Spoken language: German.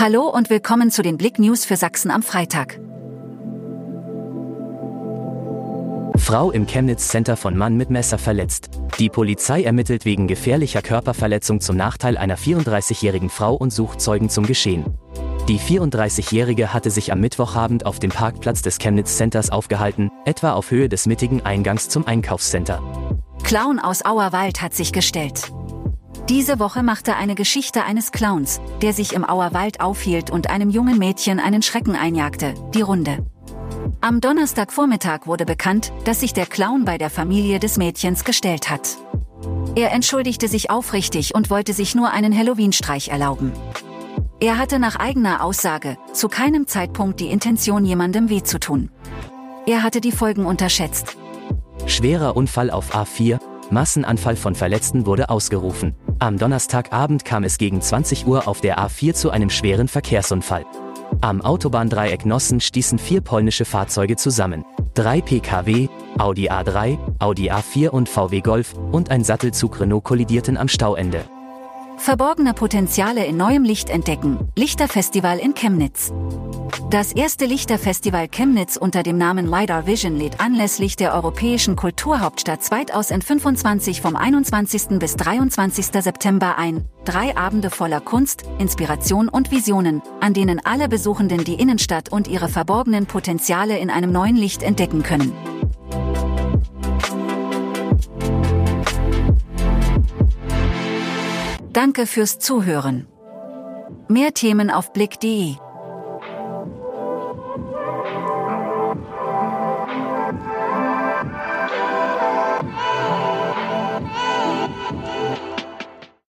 Hallo und willkommen zu den Blick News für Sachsen am Freitag. Frau im Chemnitz Center von Mann mit Messer verletzt. Die Polizei ermittelt wegen gefährlicher Körperverletzung zum Nachteil einer 34-jährigen Frau und sucht Zeugen zum Geschehen. Die 34-Jährige hatte sich am Mittwochabend auf dem Parkplatz des Chemnitz Centers aufgehalten, etwa auf Höhe des mittigen Eingangs zum Einkaufscenter. Clown aus Auerwald hat sich gestellt. Diese Woche machte eine Geschichte eines Clowns, der sich im Auerwald aufhielt und einem jungen Mädchen einen Schrecken einjagte, die Runde. Am Donnerstagvormittag wurde bekannt, dass sich der Clown bei der Familie des Mädchens gestellt hat. Er entschuldigte sich aufrichtig und wollte sich nur einen Halloween-Streich erlauben. Er hatte nach eigener Aussage zu keinem Zeitpunkt die Intention, jemandem weh zu tun. Er hatte die Folgen unterschätzt. Schwerer Unfall auf A4, Massenanfall von Verletzten wurde ausgerufen. Am Donnerstagabend kam es gegen 20 Uhr auf der A4 zu einem schweren Verkehrsunfall. Am Autobahndreieck Nossen stießen vier polnische Fahrzeuge zusammen. Drei Pkw, Audi A3, Audi A4 und VW Golf und ein Sattelzug Renault kollidierten am Stauende. Verborgene Potenziale in neuem Licht entdecken. Lichterfestival in Chemnitz. Das erste Lichterfestival Chemnitz unter dem Namen LiDAR Vision lädt anlässlich der Europäischen Kulturhauptstadt 2025 vom 21. bis 23. September ein. Drei Abende voller Kunst, Inspiration und Visionen, an denen alle Besuchenden die Innenstadt und ihre verborgenen Potenziale in einem neuen Licht entdecken können. Danke fürs Zuhören. Mehr Themen auf blick.de